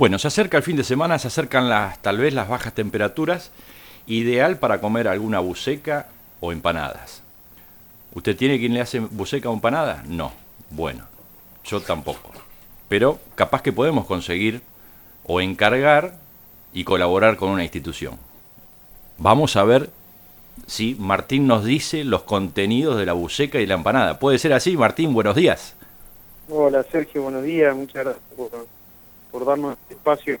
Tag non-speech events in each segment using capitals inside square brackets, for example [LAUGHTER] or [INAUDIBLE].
Bueno, se acerca el fin de semana, se acercan las, tal vez las bajas temperaturas, ideal para comer alguna buceca o empanadas. ¿Usted tiene quien le hace buceca o empanada? No. Bueno, yo tampoco. Pero capaz que podemos conseguir o encargar y colaborar con una institución. Vamos a ver si Martín nos dice los contenidos de la buceca y la empanada. ¿Puede ser así, Martín? Buenos días. Hola, Sergio, buenos días. Muchas gracias por, por darnos este espacio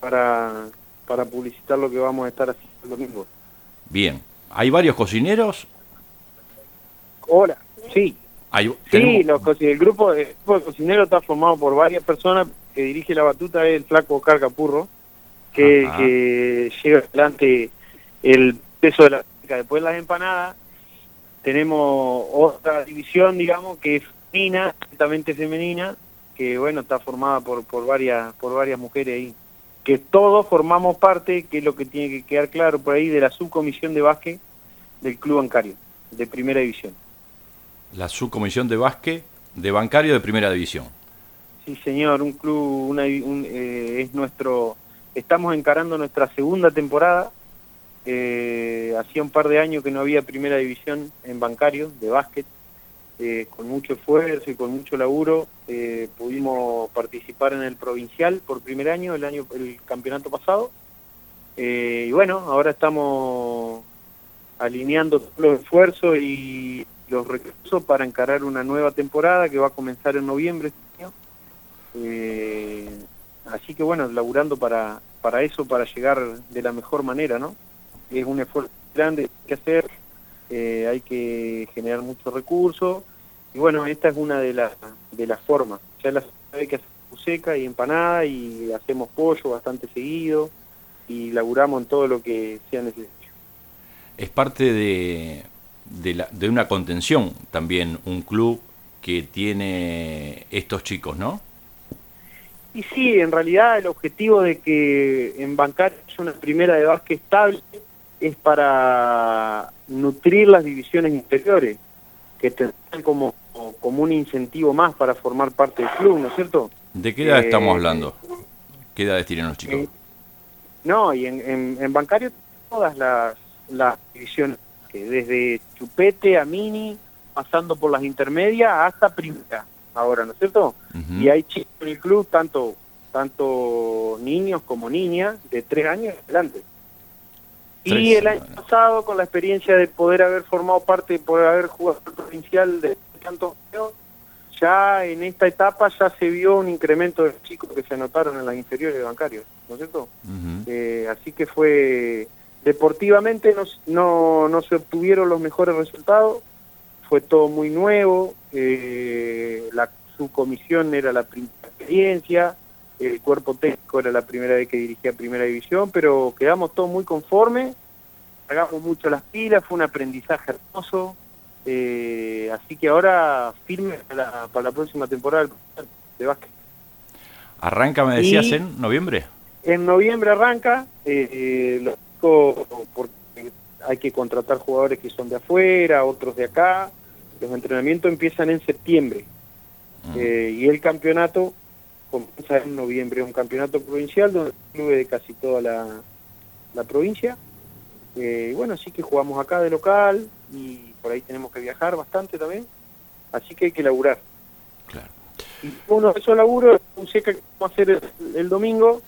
para, para publicitar lo que vamos a estar haciendo el domingo. Bien. ¿Hay varios cocineros? Hola, sí. Hay, sí, los, el, grupo, el grupo de cocineros está formado por varias personas. que dirige la batuta es el flaco Oscar Capurro, que, que lleva adelante el peso de la después las empanadas, tenemos otra división, digamos, que es femenina, completamente femenina, que bueno, está formada por, por varias, por varias mujeres ahí. Que todos formamos parte, que es lo que tiene que quedar claro por ahí, de la subcomisión de básquet del Club Bancario, de Primera División. La subcomisión de básquet de Bancario de Primera División. Sí, señor, un club, una, eh, es nuestro, estamos encarando nuestra segunda temporada, eh, hacía un par de años que no había primera división en bancario de básquet. Eh, con mucho esfuerzo y con mucho laburo eh, pudimos participar en el provincial por primer año, el año el campeonato pasado. y bueno, ahora estamos alineando los esfuerzos y los recursos para encarar una nueva temporada que va a comenzar en noviembre este año. así que bueno, laburando para, para eso, para llegar de la mejor manera, ¿no? es un esfuerzo grande que hacer, eh, hay que generar muchos recursos, y bueno, esta es una de las de las formas. Ya la sabe que hacemos seca y empanada y hacemos pollo bastante seguido y laburamos en todo lo que sea necesario. Es parte de, de, la, de una contención también, un club que tiene estos chicos, ¿no? Y sí, en realidad el objetivo de que en Bancar es una primera de básquet estable es para nutrir las divisiones inferiores, que tendrán como, como un incentivo más para formar parte del club, ¿no es cierto? ¿De qué edad estamos eh, hablando? ¿Qué edades tienen los chicos? Eh, no, y en, en, bancario todas las, las divisiones, que desde chupete a mini, pasando por las intermedias hasta primera, ahora, ¿no es cierto? Y hay chicos en el club, tanto, tanto niños como niñas, de tres años adelante. Y el año pasado, con la experiencia de poder haber formado parte, poder haber jugado provincial de tantos ya en esta etapa ya se vio un incremento de chicos que se anotaron en las inferiores bancarios, ¿no es cierto? Eh, así que fue, deportivamente no, no, no, se obtuvieron los mejores resultados, fue todo muy nuevo, eh, la subcomisión era la primera experiencia, el cuerpo técnico era la primera vez que dirigía Primera División, pero quedamos todos muy conformes, hagamos mucho las pilas, fue un aprendizaje hermoso, eh, así que ahora firme para la, próxima temporada de básquet. ¿Arranca, me decías, en noviembre? En noviembre arranca, eh, eh porque hay que contratar jugadores que son de afuera, otros de acá, los entrenamientos empiezan en septiembre, eh, y el campeonato comienza en noviembre, un campeonato provincial donde clube de casi toda la, la provincia. Eh, bueno, así que jugamos acá de local y por ahí tenemos que viajar bastante también, así que hay que laburar. Claro. Y uno de esos laburos, un seca que vamos a hacer el, domingo,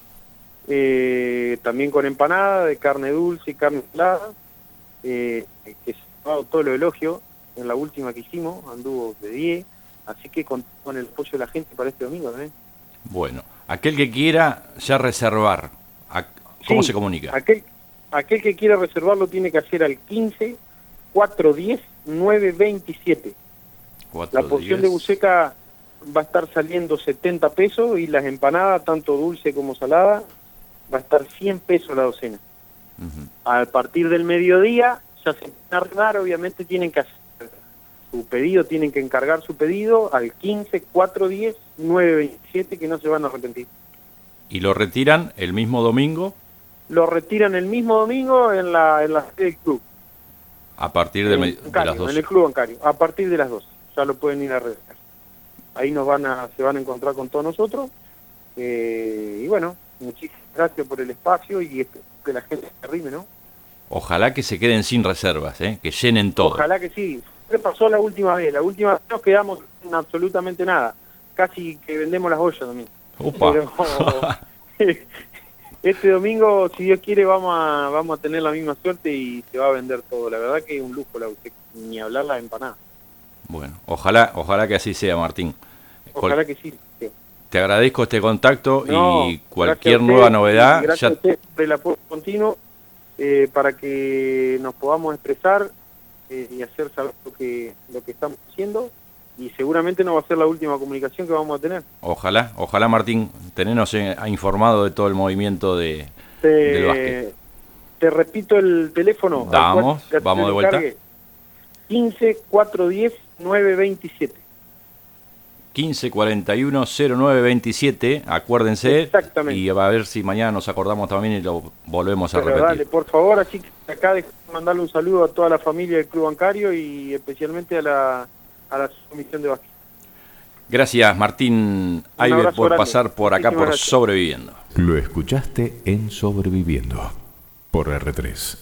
eh, también con empanada de carne dulce y carne salada, eh, que se ha todo lo elogio en la última que hicimos, anduvo de 10, así que con, con el apoyo de la gente para este domingo también. Bueno, aquel que quiera ya reservar, ¿cómo se comunica? Aquel, aquel que quiera reservar lo tiene que hacer al 15 410 927. la porción de buceca va a estar saliendo 70 pesos y las empanadas, tanto dulce como salada, va a estar 100 pesos la docena. A partir del mediodía ya se van a obviamente tienen que hacer su pedido, tienen que encargar su pedido al 15 410 927 que no se van a arrepentir. ¿Y lo retiran el mismo domingo? Lo retiran el mismo domingo en la, en la sede del club. A partir de, las dos. En el club bancario, a partir de las dos. Ya lo pueden ir a retirar. Ahí nos van a, se van a encontrar con todos nosotros. Eh, y bueno, muchísimas gracias por el espacio y espero que la gente se arrime, ¿no? Ojalá que se queden sin reservas, ¿eh? que llenen todo. Ojalá que sí. ¿Qué pasó la última vez? La última vez nos quedamos sin absolutamente nada. Casi que vendemos las ollas también. Pero, [LAUGHS] este domingo, si Dios quiere, vamos a, vamos a tener la misma suerte y se va a vender todo. La verdad que es un lujo la ni hablar la empanada. Bueno, ojalá, ojalá que así sea, Martín. Ojalá que sí. sí. Te agradezco este contacto No, y cualquier nueva novedad Gracias ya a usted por el apoyo continuo eh, para que nos podamos expresar eh, y hacer saber lo que, lo que estamos haciendo. Y seguramente no va a ser la última comunicación que vamos a tener. Ojalá, ojalá Martín, tenernos eh, informado de todo el movimiento de, del básquet. Te, repito el teléfono. al Vamos, cual- vamos de vuelta. cargue. 15 410 927. 15 41 09 27, acuérdense. Exactamente. Y va a ver si mañana nos acordamos también y lo volvemos a Pero repetir. dale, por favor, así que acá de mandarle un saludo a toda la familia del Club Bancario y especialmente a la, a la comisión de básquet. Gracias Martín Aiber por grande. pasar por acá Muchísimas por gracias. Sobreviviendo. Lo escuchaste en Sobreviviendo por R3.